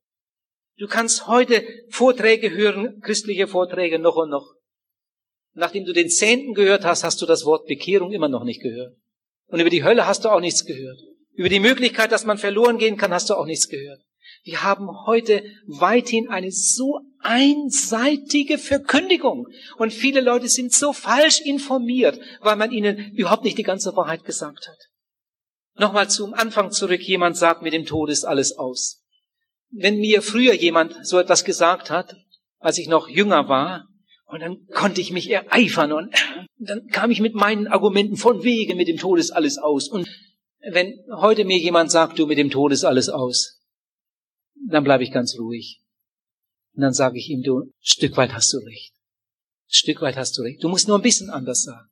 Du kannst heute Vorträge hören, christliche Vorträge noch und noch. Nachdem du den Zehnten gehört hast, hast du das Wort Bekehrung immer noch nicht gehört. Und über die Hölle hast du auch nichts gehört. Über die Möglichkeit, dass man verloren gehen kann, hast du auch nichts gehört. Wir haben heute weithin eine so einseitige Verkündigung. Und viele Leute sind so falsch informiert, weil man ihnen überhaupt nicht die ganze Wahrheit gesagt hat. Nochmal zum Anfang zurück. Jemand sagt, mit dem Tod ist alles aus. Wenn mir früher jemand so etwas gesagt hat, als ich noch jünger war, und dann konnte ich mich ereifern und dann kam ich mit meinen Argumenten von wegen, mit dem Tod ist alles aus. Und wenn heute mir jemand sagt, du, mit dem Tod ist alles aus, dann bleibe ich ganz ruhig. Und dann sage ich ihm, du, Stück weit hast du recht. Stück weit hast du recht. Du musst nur ein bisschen anders sagen.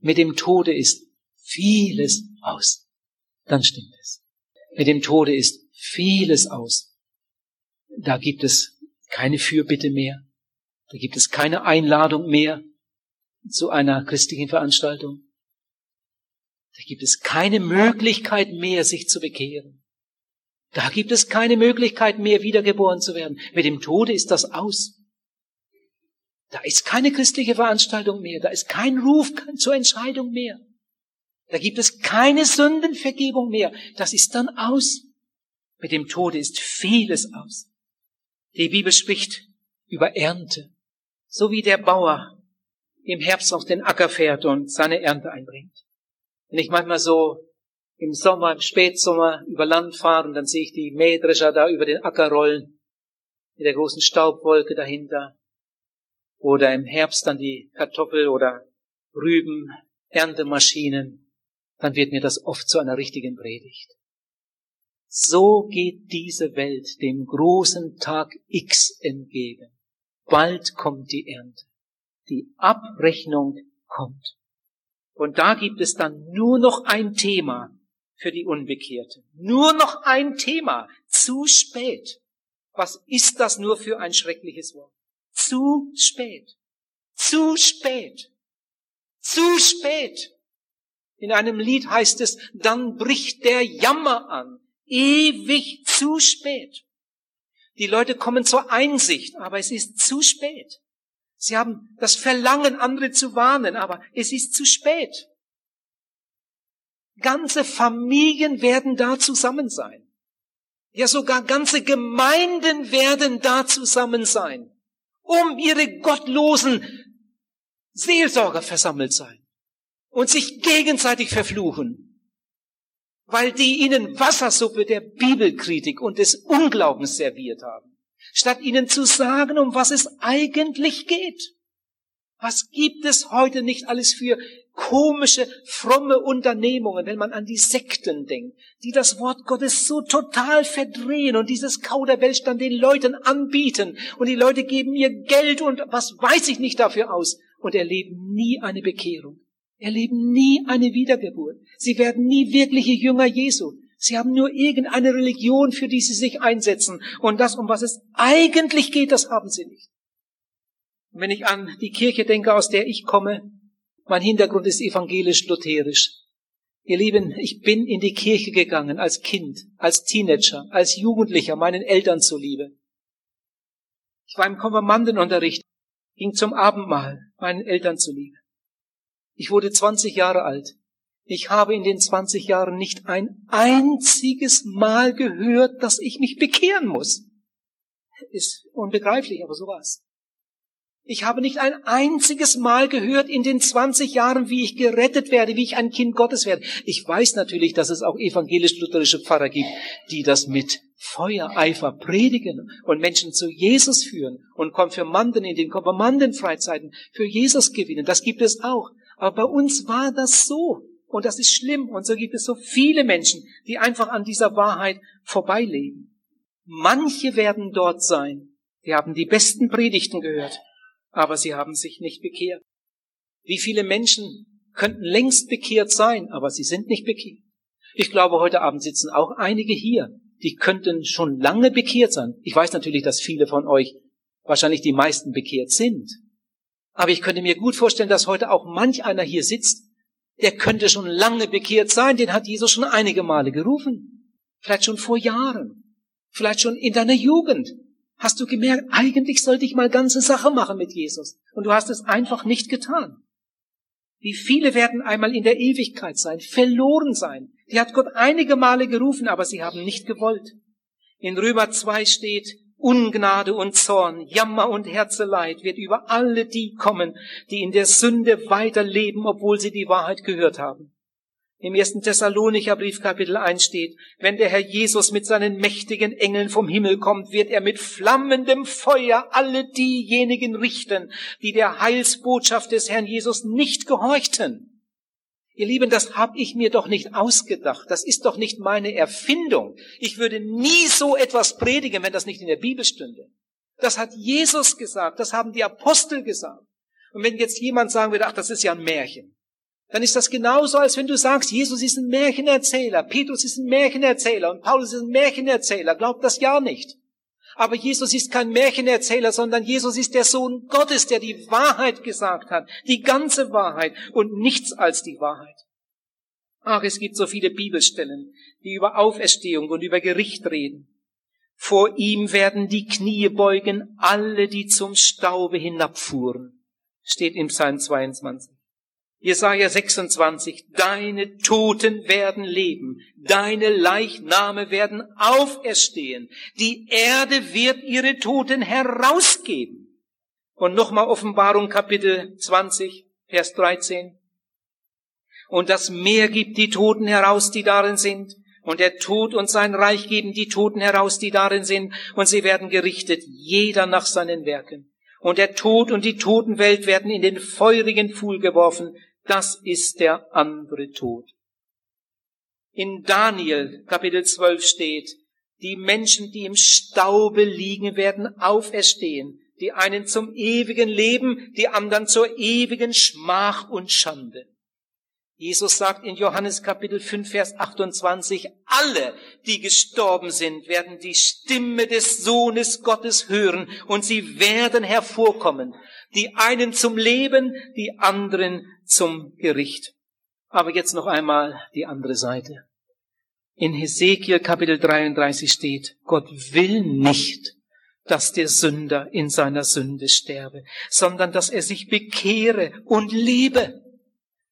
Mit dem Tode ist vieles aus. Dann stimmt es. Mit dem Tode ist vieles aus. Da gibt es keine Fürbitte mehr. Da gibt es keine Einladung mehr zu einer christlichen Veranstaltung. Da gibt es keine Möglichkeit mehr, sich zu bekehren. Da gibt es keine Möglichkeit mehr, wiedergeboren zu werden. Mit dem Tode ist das aus. Da ist keine christliche Veranstaltung mehr. Da ist kein Ruf zur Entscheidung mehr. Da gibt es keine Sündenvergebung mehr. Das ist dann aus. Mit dem Tode ist vieles aus. Die Bibel spricht über Ernte. So wie der Bauer im Herbst auf den Acker fährt und seine Ernte einbringt. Wenn ich manchmal so im Sommer, im Spätsommer über Land fahre und dann sehe ich die Mähdrescher da über den Acker rollen, mit der großen Staubwolke dahinter. Oder im Herbst dann die Kartoffel- oder Rüben, Erntemaschinen, dann wird mir das oft zu einer richtigen Predigt. So geht diese Welt dem großen Tag X entgegen. Bald kommt die Ernte. Die Abrechnung kommt. Und da gibt es dann nur noch ein Thema für die Unbekehrten. Nur noch ein Thema. Zu spät. Was ist das nur für ein schreckliches Wort? Zu spät. Zu spät. Zu spät. In einem Lied heißt es, dann bricht der Jammer an. Ewig zu spät. Die Leute kommen zur Einsicht, aber es ist zu spät. Sie haben das Verlangen, andere zu warnen, aber es ist zu spät. Ganze Familien werden da zusammen sein. Ja, sogar ganze Gemeinden werden da zusammen sein, um ihre gottlosen Seelsorger versammelt sein und sich gegenseitig verfluchen weil die ihnen Wassersuppe der Bibelkritik und des Unglaubens serviert haben, statt ihnen zu sagen, um was es eigentlich geht. Was gibt es heute nicht alles für komische, fromme Unternehmungen, wenn man an die Sekten denkt, die das Wort Gottes so total verdrehen und dieses Kauderwelsch dann den Leuten anbieten und die Leute geben ihr Geld und was weiß ich nicht dafür aus und erleben nie eine Bekehrung erleben nie eine Wiedergeburt. Sie werden nie wirkliche Jünger Jesu. Sie haben nur irgendeine Religion, für die sie sich einsetzen. Und das, um was es eigentlich geht, das haben sie nicht. Und wenn ich an die Kirche denke, aus der ich komme, mein Hintergrund ist evangelisch-lutherisch. Ihr Lieben, ich bin in die Kirche gegangen als Kind, als Teenager, als Jugendlicher, meinen Eltern zuliebe. Ich war im Konfirmandenunterricht, ging zum Abendmahl, meinen Eltern zuliebe. Ich wurde 20 Jahre alt. Ich habe in den 20 Jahren nicht ein einziges Mal gehört, dass ich mich bekehren muss. Ist unbegreiflich, aber so war's. Ich habe nicht ein einziges Mal gehört in den 20 Jahren, wie ich gerettet werde, wie ich ein Kind Gottes werde. Ich weiß natürlich, dass es auch evangelisch-lutherische Pfarrer gibt, die das mit Feuereifer predigen und Menschen zu Jesus führen und Konfirmanden in den Konfirmandenfreizeiten für Jesus gewinnen. Das gibt es auch. Aber bei uns war das so. Und das ist schlimm. Und so gibt es so viele Menschen, die einfach an dieser Wahrheit vorbeileben. Manche werden dort sein, die haben die besten Predigten gehört, aber sie haben sich nicht bekehrt. Wie viele Menschen könnten längst bekehrt sein, aber sie sind nicht bekehrt. Ich glaube, heute Abend sitzen auch einige hier, die könnten schon lange bekehrt sein. Ich weiß natürlich, dass viele von euch, wahrscheinlich die meisten bekehrt sind. Aber ich könnte mir gut vorstellen, dass heute auch manch einer hier sitzt, der könnte schon lange bekehrt sein, den hat Jesus schon einige Male gerufen. Vielleicht schon vor Jahren. Vielleicht schon in deiner Jugend. Hast du gemerkt, eigentlich sollte ich mal ganze Sache machen mit Jesus. Und du hast es einfach nicht getan. Wie viele werden einmal in der Ewigkeit sein, verloren sein. Die hat Gott einige Male gerufen, aber sie haben nicht gewollt. In Römer 2 steht, Ungnade und Zorn, Jammer und Herzeleid wird über alle die kommen, die in der Sünde weiterleben, obwohl sie die Wahrheit gehört haben. Im ersten Thessalonicher Brief Kapitel 1 steht, wenn der Herr Jesus mit seinen mächtigen Engeln vom Himmel kommt, wird er mit flammendem Feuer alle diejenigen richten, die der Heilsbotschaft des Herrn Jesus nicht gehorchten. Ihr Lieben, das habe ich mir doch nicht ausgedacht. Das ist doch nicht meine Erfindung. Ich würde nie so etwas predigen, wenn das nicht in der Bibel stünde. Das hat Jesus gesagt. Das haben die Apostel gesagt. Und wenn jetzt jemand sagen würde, ach, das ist ja ein Märchen, dann ist das genauso, als wenn du sagst, Jesus ist ein Märchenerzähler, Petrus ist ein Märchenerzähler und Paulus ist ein Märchenerzähler. Glaubt das ja nicht. Aber Jesus ist kein Märchenerzähler, sondern Jesus ist der Sohn Gottes, der die Wahrheit gesagt hat, die ganze Wahrheit und nichts als die Wahrheit. Ach, es gibt so viele Bibelstellen, die über Auferstehung und über Gericht reden. Vor ihm werden die Knie beugen, alle, die zum Staube hinabfuhren, steht im Psalm 22. Jesaja 26, deine Toten werden leben, deine Leichname werden auferstehen, die Erde wird ihre Toten herausgeben. Und nochmal Offenbarung Kapitel 20, Vers 13. Und das Meer gibt die Toten heraus, die darin sind, und der Tod und sein Reich geben die Toten heraus, die darin sind, und sie werden gerichtet, jeder nach seinen Werken. Und der Tod und die Totenwelt werden in den feurigen Pfuhl geworfen. Das ist der andere Tod. In Daniel Kapitel 12 steht, die Menschen, die im Staube liegen, werden auferstehen. Die einen zum ewigen Leben, die anderen zur ewigen Schmach und Schande. Jesus sagt in Johannes Kapitel 5, Vers 28, alle, die gestorben sind, werden die Stimme des Sohnes Gottes hören und sie werden hervorkommen. Die einen zum Leben, die anderen zum Gericht. Aber jetzt noch einmal die andere Seite. In Hesekiel Kapitel 33 steht, Gott will nicht, dass der Sünder in seiner Sünde sterbe, sondern dass er sich bekehre und lebe.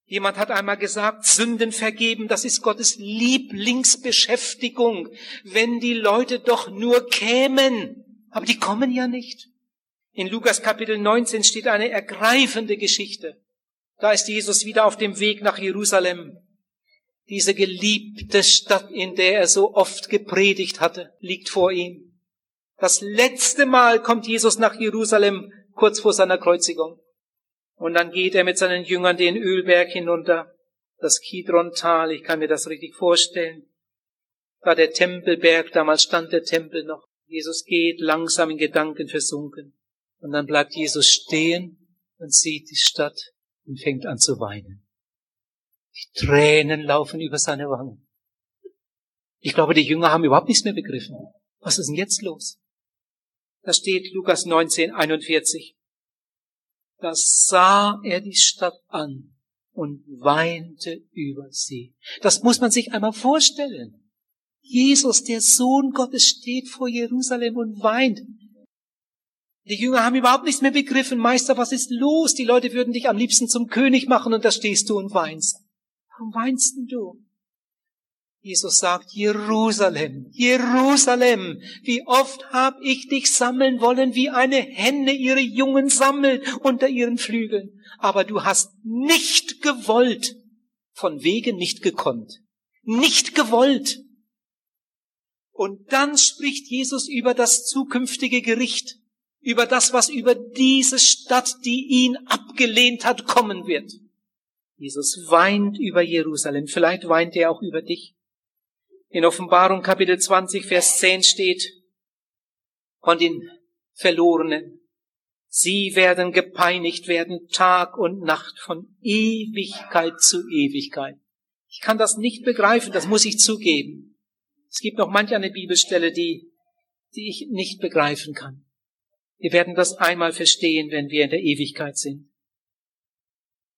Jemand hat einmal gesagt, Sünden vergeben, das ist Gottes Lieblingsbeschäftigung, wenn die Leute doch nur kämen. Aber die kommen ja nicht. In Lukas Kapitel 19 steht eine ergreifende Geschichte. Da ist Jesus wieder auf dem Weg nach Jerusalem. Diese geliebte Stadt, in der er so oft gepredigt hatte, liegt vor ihm. Das letzte Mal kommt Jesus nach Jerusalem kurz vor seiner Kreuzigung. Und dann geht er mit seinen Jüngern den Ölberg hinunter, das Kidron-Tal, ich kann mir das richtig vorstellen. Da der Tempelberg, damals stand der Tempel noch. Jesus geht langsam in Gedanken versunken. Und dann bleibt Jesus stehen und sieht die Stadt und fängt an zu weinen. Die Tränen laufen über seine Wangen. Ich glaube, die Jünger haben überhaupt nichts mehr begriffen. Was ist denn jetzt los? Da steht Lukas 19, 41 da sah er die Stadt an und weinte über sie. Das muss man sich einmal vorstellen. Jesus, der Sohn Gottes, steht vor Jerusalem und weint. Die Jünger haben überhaupt nichts mehr begriffen. Meister, was ist los? Die Leute würden dich am liebsten zum König machen und da stehst du und weinst. Warum weinst denn du? Jesus sagt, Jerusalem, Jerusalem, wie oft hab ich dich sammeln wollen, wie eine Henne ihre Jungen sammelt unter ihren Flügeln. Aber du hast nicht gewollt, von wegen nicht gekonnt, nicht gewollt. Und dann spricht Jesus über das zukünftige Gericht, über das, was über diese Stadt, die ihn abgelehnt hat, kommen wird. Jesus weint über Jerusalem, vielleicht weint er auch über dich. In Offenbarung Kapitel 20, Vers 10 steht von den Verlorenen. Sie werden gepeinigt werden Tag und Nacht von Ewigkeit zu Ewigkeit. Ich kann das nicht begreifen, das muss ich zugeben. Es gibt noch manch eine Bibelstelle, die, die ich nicht begreifen kann. Wir werden das einmal verstehen, wenn wir in der Ewigkeit sind.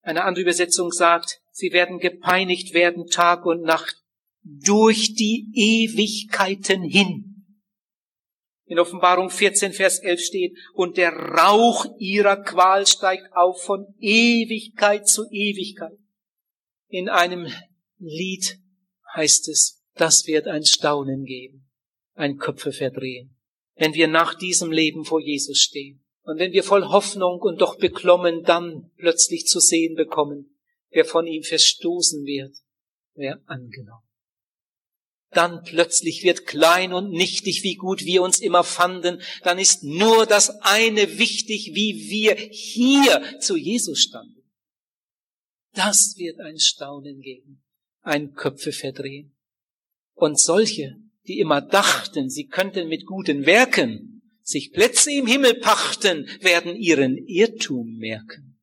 Eine andere Übersetzung sagt, sie werden gepeinigt werden Tag und Nacht durch die Ewigkeiten hin. In Offenbarung 14, Vers 11 steht, und der Rauch ihrer Qual steigt auf von Ewigkeit zu Ewigkeit. In einem Lied heißt es, das wird ein Staunen geben. ein Köpfe verdrehen, wenn wir nach diesem Leben vor Jesus stehen. Und wenn wir voll Hoffnung und doch beklommen dann plötzlich zu sehen bekommen, wer von ihm verstoßen wird, wer angenommen. Dann plötzlich wird klein und nichtig, wie gut wir uns immer fanden. Dann ist nur das eine wichtig, wie wir hier zu Jesus standen. Das wird ein Staunen geben, ein Köpfe verdrehen. Und solche, die immer dachten, sie könnten mit guten Werken sich Plätze im Himmel pachten, werden ihren Irrtum merken.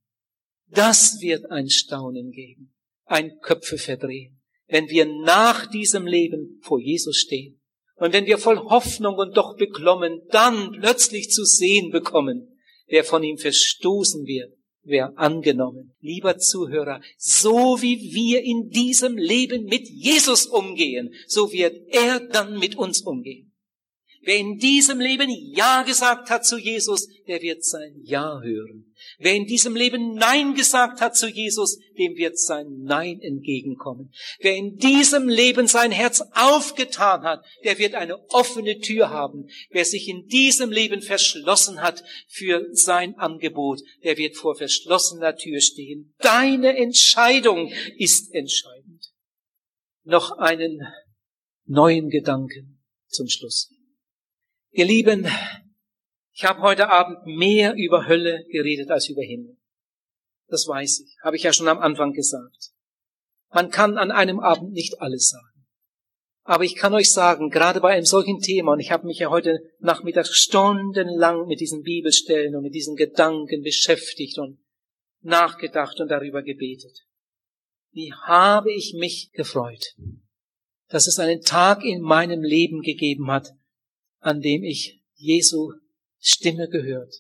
Das wird ein Staunen geben, ein Köpfe verdrehen, wenn wir nach diesem Leben vor Jesus stehen und wenn wir voll Hoffnung und doch beklommen dann plötzlich zu sehen bekommen, wer von ihm verstoßen wird wer angenommen. Lieber Zuhörer, so wie wir in diesem Leben mit Jesus umgehen, so wird er dann mit uns umgehen. Wer in diesem Leben Ja gesagt hat zu Jesus, der wird sein Ja hören. Wer in diesem Leben Nein gesagt hat zu Jesus, dem wird sein Nein entgegenkommen. Wer in diesem Leben sein Herz aufgetan hat, der wird eine offene Tür haben. Wer sich in diesem Leben verschlossen hat für sein Angebot, der wird vor verschlossener Tür stehen. Deine Entscheidung ist entscheidend. Noch einen neuen Gedanken zum Schluss. Ihr Lieben, ich habe heute Abend mehr über Hölle geredet als über Himmel. Das weiß ich, habe ich ja schon am Anfang gesagt. Man kann an einem Abend nicht alles sagen. Aber ich kann euch sagen, gerade bei einem solchen Thema, und ich habe mich ja heute Nachmittag stundenlang mit diesen Bibelstellen und mit diesen Gedanken beschäftigt und nachgedacht und darüber gebetet. Wie habe ich mich gefreut, dass es einen Tag in meinem Leben gegeben hat, an dem ich Jesu Stimme gehört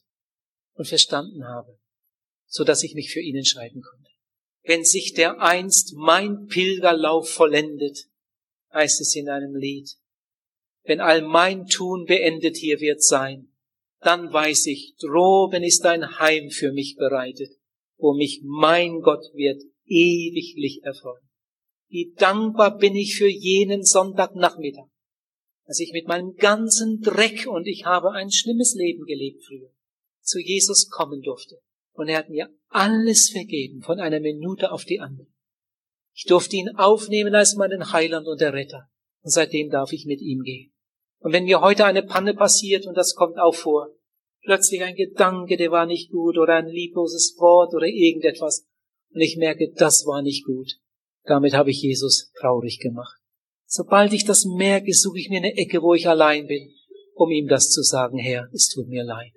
und verstanden habe, so dass ich mich für ihn entscheiden konnte. Wenn sich der einst mein Pilgerlauf vollendet, heißt es in einem Lied, wenn all mein Tun beendet hier wird sein, dann weiß ich, droben ist ein Heim für mich bereitet, wo mich mein Gott wird ewiglich erfreuen. Wie dankbar bin ich für jenen Sonntagnachmittag, dass ich mit meinem ganzen Dreck und ich habe ein schlimmes Leben gelebt früher, zu Jesus kommen durfte. Und er hat mir alles vergeben von einer Minute auf die andere. Ich durfte ihn aufnehmen als meinen Heiland und der Retter. Und seitdem darf ich mit ihm gehen. Und wenn mir heute eine Panne passiert, und das kommt auch vor, plötzlich ein Gedanke, der war nicht gut, oder ein liebloses Wort oder irgendetwas, und ich merke, das war nicht gut. Damit habe ich Jesus traurig gemacht. Sobald ich das merke, suche ich mir eine Ecke, wo ich allein bin, um ihm das zu sagen, Herr, es tut mir leid.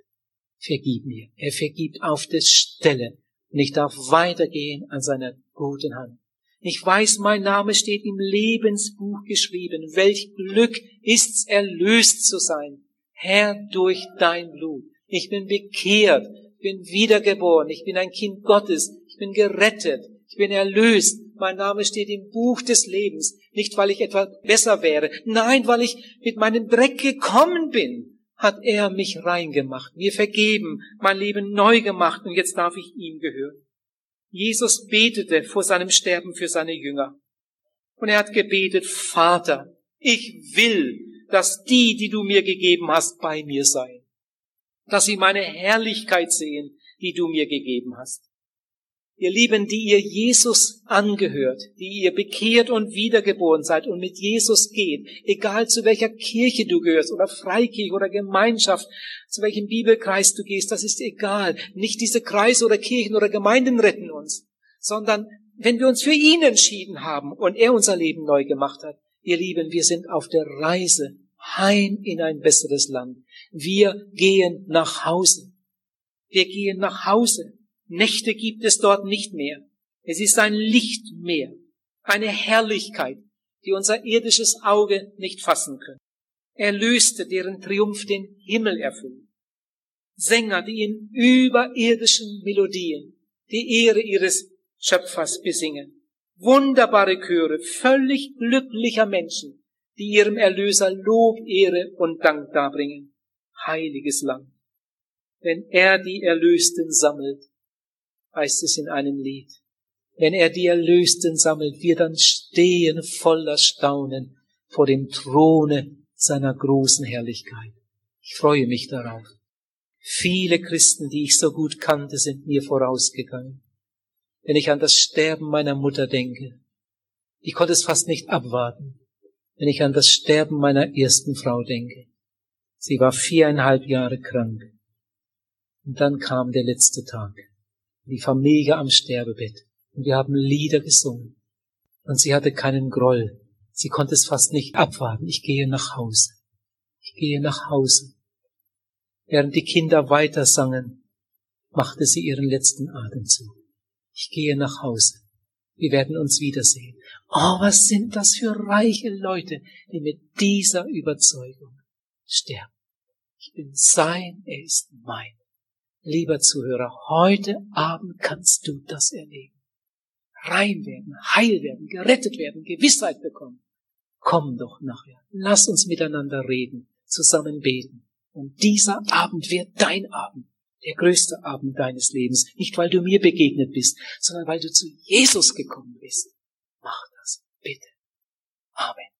Vergib mir. Er vergibt auf der Stelle. Und ich darf weitergehen an seiner guten Hand. Ich weiß, mein Name steht im Lebensbuch geschrieben. Welch Glück ist's, erlöst zu sein. Herr, durch dein Blut. Ich bin bekehrt, bin wiedergeboren, ich bin ein Kind Gottes, ich bin gerettet, ich bin erlöst, mein Name steht im Buch des Lebens, nicht weil ich etwa besser wäre, nein, weil ich mit meinem Dreck gekommen bin, hat er mich reingemacht, mir vergeben, mein Leben neu gemacht und jetzt darf ich ihm gehören. Jesus betete vor seinem Sterben für seine Jünger. Und er hat gebetet, Vater, ich will, dass die, die du mir gegeben hast, bei mir seien. Dass sie meine Herrlichkeit sehen, die du mir gegeben hast. Ihr Lieben, die ihr Jesus angehört, die ihr bekehrt und wiedergeboren seid und mit Jesus geht, egal zu welcher Kirche du gehörst oder Freikirche oder Gemeinschaft, zu welchem Bibelkreis du gehst, das ist egal. Nicht diese Kreise oder Kirchen oder Gemeinden retten uns, sondern wenn wir uns für ihn entschieden haben und er unser Leben neu gemacht hat, ihr Lieben, wir sind auf der Reise heim in ein besseres Land. Wir gehen nach Hause. Wir gehen nach Hause. Nächte gibt es dort nicht mehr. Es ist ein Lichtmeer, eine Herrlichkeit, die unser irdisches Auge nicht fassen können. Erlöste, deren Triumph den Himmel erfüllt. Sänger, die in überirdischen Melodien die Ehre ihres Schöpfers besingen. Wunderbare Chöre völlig glücklicher Menschen, die ihrem Erlöser Lob, Ehre und Dank darbringen. Heiliges Land. Wenn er die Erlösten sammelt, heißt es in einem Lied. Wenn er die Erlösten sammelt, wir dann stehen voller Staunen vor dem Throne seiner großen Herrlichkeit. Ich freue mich darauf. Viele Christen, die ich so gut kannte, sind mir vorausgegangen. Wenn ich an das Sterben meiner Mutter denke, ich konnte es fast nicht abwarten, wenn ich an das Sterben meiner ersten Frau denke. Sie war viereinhalb Jahre krank. Und dann kam der letzte Tag. Die Familie am Sterbebett. Und wir haben Lieder gesungen. Und sie hatte keinen Groll. Sie konnte es fast nicht abwarten. Ich gehe nach Hause. Ich gehe nach Hause. Während die Kinder weiter sangen, machte sie ihren letzten Atemzug. Ich gehe nach Hause. Wir werden uns wiedersehen. Oh, was sind das für reiche Leute, die mit dieser Überzeugung sterben. Ich bin sein, er ist mein. Lieber Zuhörer, heute Abend kannst du das erleben. Rein werden, heil werden, gerettet werden, Gewissheit bekommen. Komm doch nachher. Lass uns miteinander reden, zusammen beten. Und dieser Abend wird dein Abend, der größte Abend deines Lebens. Nicht, weil du mir begegnet bist, sondern weil du zu Jesus gekommen bist. Mach das, bitte. Amen.